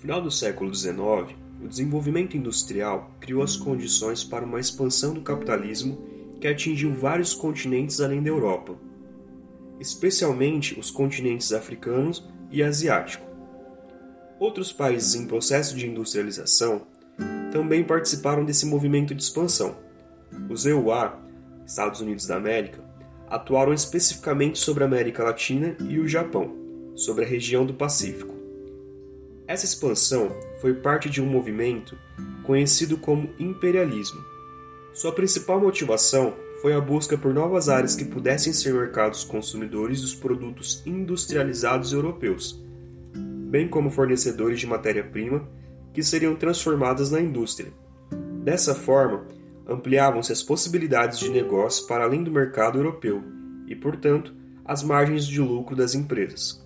final do século XIX, o desenvolvimento industrial criou as condições para uma expansão do capitalismo que atingiu vários continentes além da Europa, especialmente os continentes africanos e asiático. Outros países em processo de industrialização também participaram desse movimento de expansão. Os EUA, Estados Unidos da América, atuaram especificamente sobre a América Latina e o Japão, sobre a região do Pacífico. Essa expansão foi parte de um movimento conhecido como imperialismo. Sua principal motivação foi a busca por novas áreas que pudessem ser mercados consumidores dos produtos industrializados europeus, bem como fornecedores de matéria-prima que seriam transformadas na indústria. Dessa forma, ampliavam-se as possibilidades de negócio para além do mercado europeu e, portanto, as margens de lucro das empresas.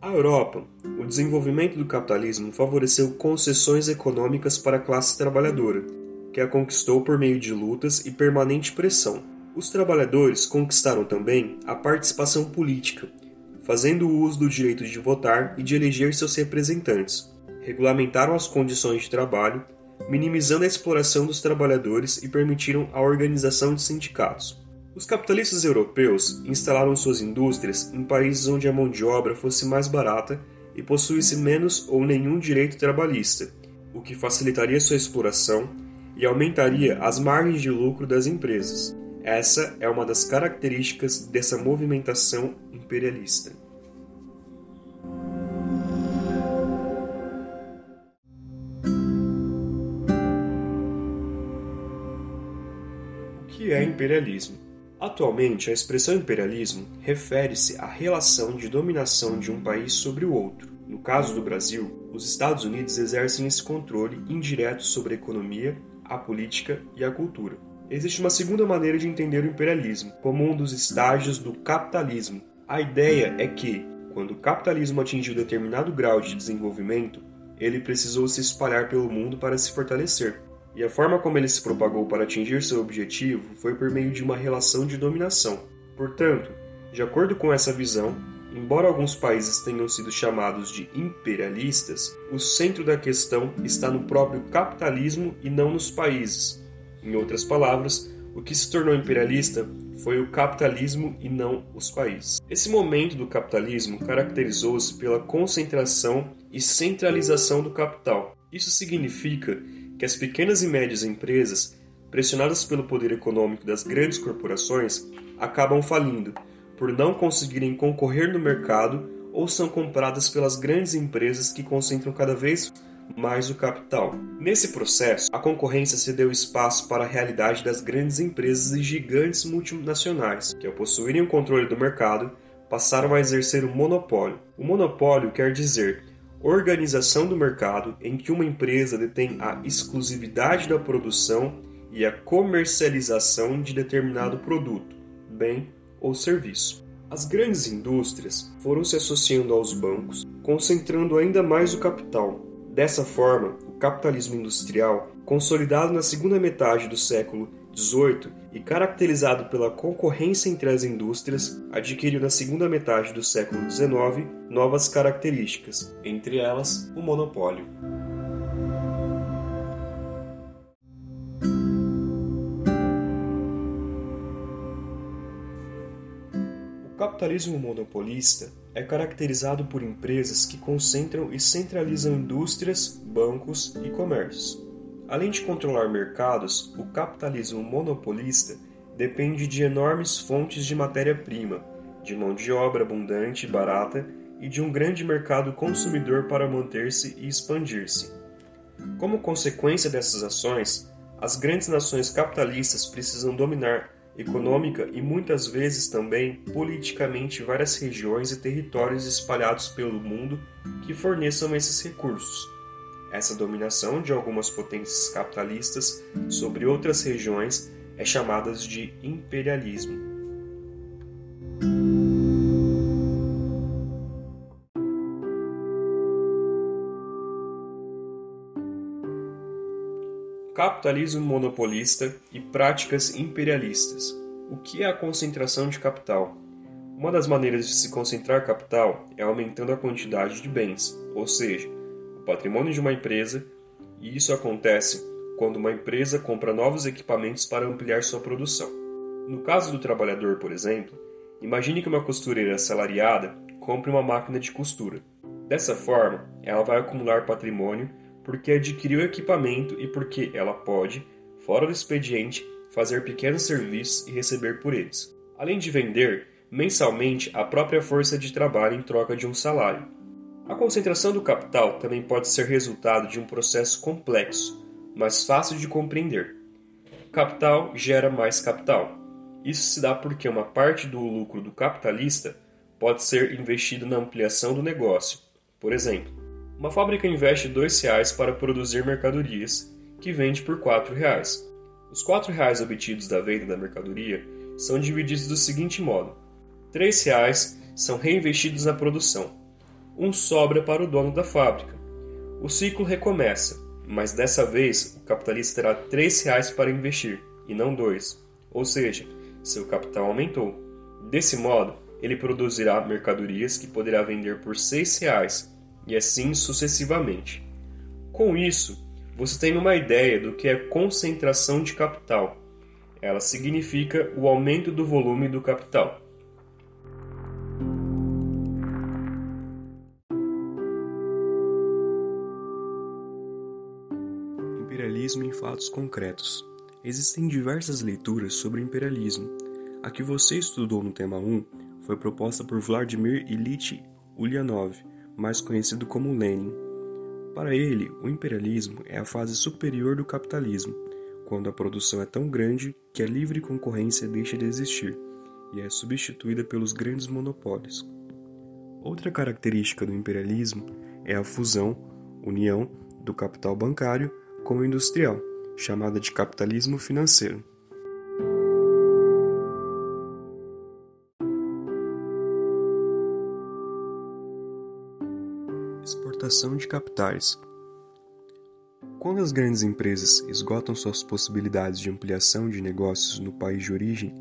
A Europa, o desenvolvimento do capitalismo favoreceu concessões econômicas para a classe trabalhadora, que a conquistou por meio de lutas e permanente pressão. Os trabalhadores conquistaram também a participação política, fazendo uso do direito de votar e de eleger seus representantes. Regulamentaram as condições de trabalho, minimizando a exploração dos trabalhadores e permitiram a organização de sindicatos. Os capitalistas europeus instalaram suas indústrias em países onde a mão de obra fosse mais barata e possuísse menos ou nenhum direito trabalhista, o que facilitaria sua exploração e aumentaria as margens de lucro das empresas. Essa é uma das características dessa movimentação imperialista. O que é imperialismo? Atualmente, a expressão imperialismo refere-se à relação de dominação de um país sobre o outro. No caso do Brasil, os Estados Unidos exercem esse controle indireto sobre a economia, a política e a cultura. Existe uma segunda maneira de entender o imperialismo, como um dos estágios do capitalismo. A ideia é que, quando o capitalismo atingiu determinado grau de desenvolvimento, ele precisou se espalhar pelo mundo para se fortalecer e a forma como ele se propagou para atingir seu objetivo foi por meio de uma relação de dominação. Portanto, de acordo com essa visão, embora alguns países tenham sido chamados de imperialistas, o centro da questão está no próprio capitalismo e não nos países. Em outras palavras, o que se tornou imperialista foi o capitalismo e não os países. Esse momento do capitalismo caracterizou-se pela concentração e centralização do capital. Isso significa que as pequenas e médias empresas, pressionadas pelo poder econômico das grandes corporações, acabam falindo por não conseguirem concorrer no mercado ou são compradas pelas grandes empresas que concentram cada vez mais o capital. Nesse processo, a concorrência cedeu espaço para a realidade das grandes empresas e gigantes multinacionais, que ao possuírem o controle do mercado, passaram a exercer o monopólio. O monopólio quer dizer organização do mercado em que uma empresa detém a exclusividade da produção e a comercialização de determinado produto, bem ou serviço. As grandes indústrias foram se associando aos bancos, concentrando ainda mais o capital. Dessa forma, o capitalismo industrial, consolidado na segunda metade do século XVIII e caracterizado pela concorrência entre as indústrias, adquiriu na segunda metade do século XIX novas características, entre elas o monopólio. O capitalismo monopolista é caracterizado por empresas que concentram e centralizam indústrias, bancos e comércios. Além de controlar mercados, o capitalismo monopolista depende de enormes fontes de matéria-prima, de mão de obra abundante e barata e de um grande mercado consumidor para manter-se e expandir-se. Como consequência dessas ações, as grandes nações capitalistas precisam dominar econômica e muitas vezes também politicamente várias regiões e territórios espalhados pelo mundo que forneçam esses recursos. Essa dominação de algumas potências capitalistas sobre outras regiões é chamada de imperialismo. Capitalismo monopolista e práticas imperialistas. O que é a concentração de capital? Uma das maneiras de se concentrar capital é aumentando a quantidade de bens, ou seja, patrimônio de uma empresa, e isso acontece quando uma empresa compra novos equipamentos para ampliar sua produção. No caso do trabalhador, por exemplo, imagine que uma costureira assalariada compre uma máquina de costura. Dessa forma, ela vai acumular patrimônio porque adquiriu equipamento e porque ela pode, fora do expediente, fazer pequenos serviços e receber por eles. Além de vender, mensalmente a própria força de trabalho em troca de um salário. A concentração do capital também pode ser resultado de um processo complexo, mas fácil de compreender. Capital gera mais capital. Isso se dá porque uma parte do lucro do capitalista pode ser investido na ampliação do negócio. Por exemplo, uma fábrica investe R$ 2,00 para produzir mercadorias, que vende por R$ 4,00. Os R$ 4,00 obtidos da venda da mercadoria são divididos do seguinte modo: R$ 3,00 são reinvestidos na produção. Um sobra para o dono da fábrica. O ciclo recomeça mas dessa vez o capitalista terá R$ 3,00 para investir e não dois, ou seja, seu capital aumentou. Desse modo, ele produzirá mercadorias que poderá vender por R$ 6,00 e assim sucessivamente. Com isso, você tem uma ideia do que é concentração de capital. Ela significa o aumento do volume do capital. Imperialismo em fatos concretos. Existem diversas leituras sobre imperialismo. A que você estudou no tema 1 foi proposta por Vladimir Ilyich Ulyanov, mais conhecido como Lenin. Para ele, o imperialismo é a fase superior do capitalismo, quando a produção é tão grande que a livre concorrência deixa de existir e é substituída pelos grandes monopólios. Outra característica do imperialismo é a fusão, união, do capital bancário como industrial, chamada de capitalismo financeiro. Exportação de capitais. Quando as grandes empresas esgotam suas possibilidades de ampliação de negócios no país de origem,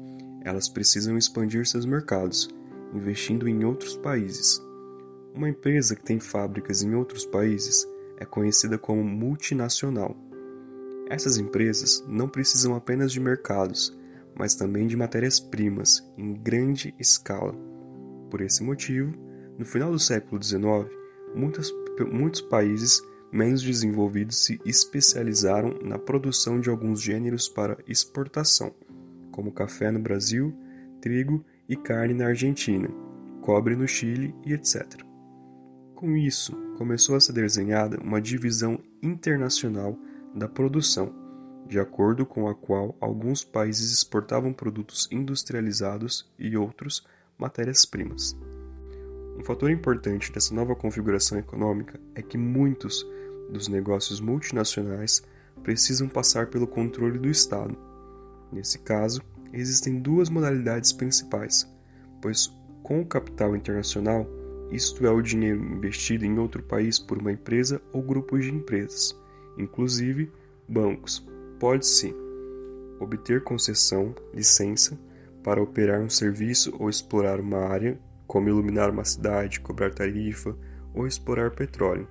elas precisam expandir seus mercados, investindo em outros países. Uma empresa que tem fábricas em outros países é conhecida como multinacional. Essas empresas não precisam apenas de mercados, mas também de matérias-primas em grande escala. Por esse motivo, no final do século XIX, muitos, muitos países menos desenvolvidos se especializaram na produção de alguns gêneros para exportação, como café no Brasil, trigo e carne na Argentina, cobre no Chile e etc. Com isso, começou a ser desenhada uma divisão internacional da produção, de acordo com a qual alguns países exportavam produtos industrializados e outros matérias-primas. Um fator importante dessa nova configuração econômica é que muitos dos negócios multinacionais precisam passar pelo controle do Estado. Nesse caso, existem duas modalidades principais, pois com o capital internacional isto é o dinheiro investido em outro país por uma empresa ou grupos de empresas, inclusive bancos. Pode-se obter concessão, licença, para operar um serviço ou explorar uma área, como iluminar uma cidade, cobrar tarifa ou explorar petróleo.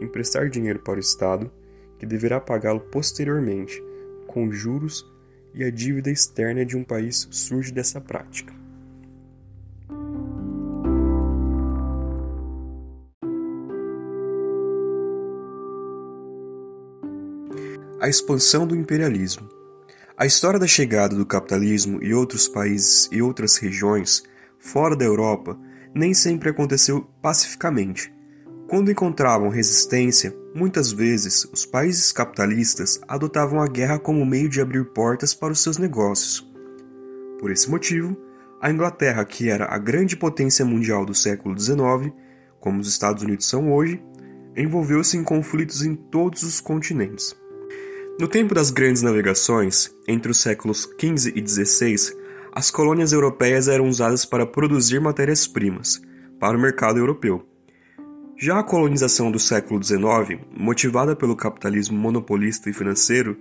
Emprestar dinheiro para o Estado, que deverá pagá-lo posteriormente, com juros e a dívida externa de um país surge dessa prática. A expansão do imperialismo. A história da chegada do capitalismo e outros países e outras regiões fora da Europa nem sempre aconteceu pacificamente. Quando encontravam resistência, muitas vezes os países capitalistas adotavam a guerra como meio de abrir portas para os seus negócios. Por esse motivo, a Inglaterra, que era a grande potência mundial do século XIX, como os Estados Unidos são hoje, envolveu-se em conflitos em todos os continentes. No tempo das grandes navegações, entre os séculos XV e XVI, as colônias europeias eram usadas para produzir matérias-primas para o mercado europeu. Já a colonização do século XIX, motivada pelo capitalismo monopolista e financeiro,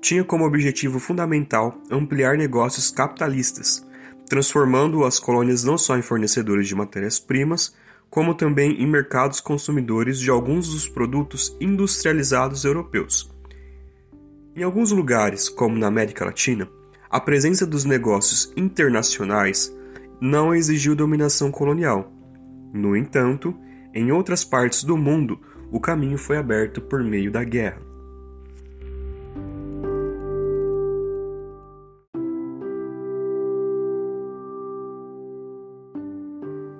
tinha como objetivo fundamental ampliar negócios capitalistas, transformando as colônias não só em fornecedores de matérias-primas, como também em mercados consumidores de alguns dos produtos industrializados europeus. Em alguns lugares, como na América Latina, a presença dos negócios internacionais não exigiu dominação colonial. No entanto, em outras partes do mundo, o caminho foi aberto por meio da guerra.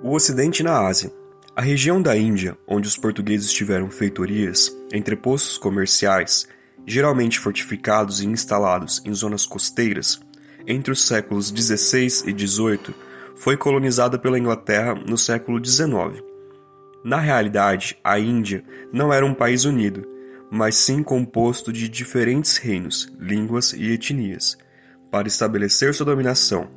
O Ocidente na Ásia. A região da Índia, onde os portugueses tiveram feitorias, entrepostos comerciais, geralmente fortificados e instalados em zonas costeiras, entre os séculos XVI e XVIII, foi colonizada pela Inglaterra no século XIX. Na realidade, a Índia não era um país unido, mas sim composto de diferentes reinos, línguas e etnias, para estabelecer sua dominação.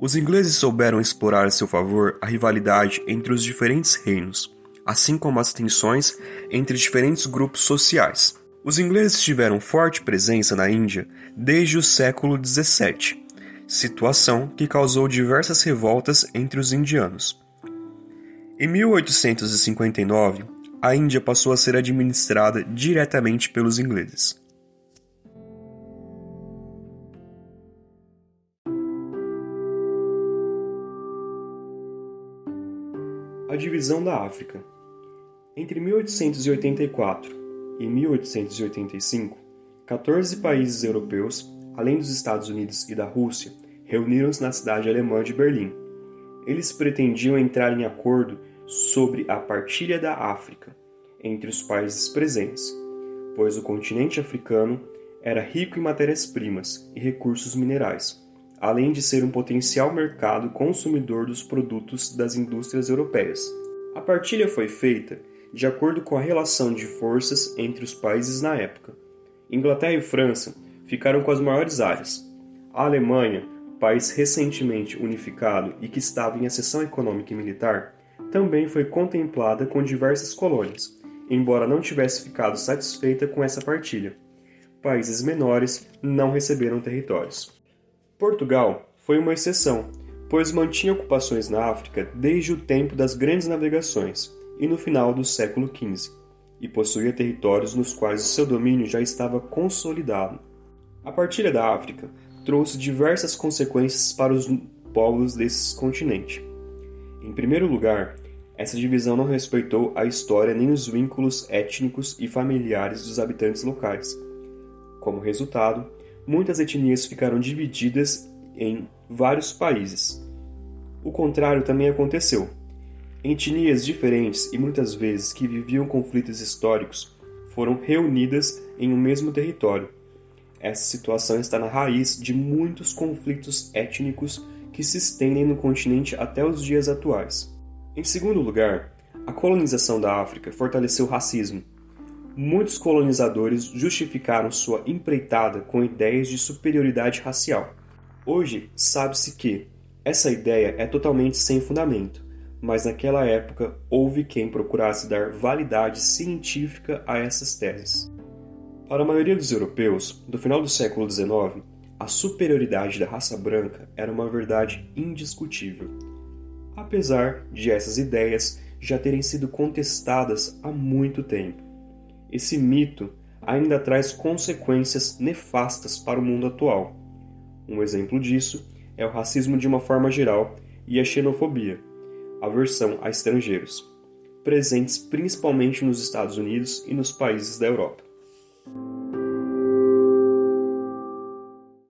Os ingleses souberam explorar a seu favor a rivalidade entre os diferentes reinos, assim como as tensões entre diferentes grupos sociais. Os ingleses tiveram forte presença na Índia desde o século XVII, situação que causou diversas revoltas entre os indianos. Em 1859, a Índia passou a ser administrada diretamente pelos ingleses. A divisão da África. Entre 1884 e 1885, 14 países europeus, além dos Estados Unidos e da Rússia, reuniram-se na cidade alemã de Berlim eles pretendiam entrar em acordo sobre a partilha da África entre os países presentes, pois o continente africano era rico em matérias-primas e recursos minerais, além de ser um potencial mercado consumidor dos produtos das indústrias europeias. A partilha foi feita de acordo com a relação de forças entre os países na época. Inglaterra e França ficaram com as maiores áreas. A Alemanha país recentemente unificado e que estava em acessão econômica e militar, também foi contemplada com diversas colônias, embora não tivesse ficado satisfeita com essa partilha. Países menores não receberam territórios. Portugal foi uma exceção, pois mantinha ocupações na África desde o tempo das grandes navegações e no final do século XV, e possuía territórios nos quais o seu domínio já estava consolidado. A partilha da África trouxe diversas consequências para os povos desse continente. Em primeiro lugar, essa divisão não respeitou a história nem os vínculos étnicos e familiares dos habitantes locais. Como resultado, muitas etnias ficaram divididas em vários países. O contrário também aconteceu. Etnias diferentes e muitas vezes que viviam conflitos históricos foram reunidas em um mesmo território, essa situação está na raiz de muitos conflitos étnicos que se estendem no continente até os dias atuais. Em segundo lugar, a colonização da África fortaleceu o racismo. Muitos colonizadores justificaram sua empreitada com ideias de superioridade racial. Hoje, sabe-se que essa ideia é totalmente sem fundamento, mas naquela época houve quem procurasse dar validade científica a essas teses. Para a maioria dos europeus, do final do século XIX, a superioridade da raça branca era uma verdade indiscutível, apesar de essas ideias já terem sido contestadas há muito tempo. Esse mito ainda traz consequências nefastas para o mundo atual. Um exemplo disso é o racismo de uma forma geral e a xenofobia, aversão a estrangeiros, presentes principalmente nos Estados Unidos e nos países da Europa.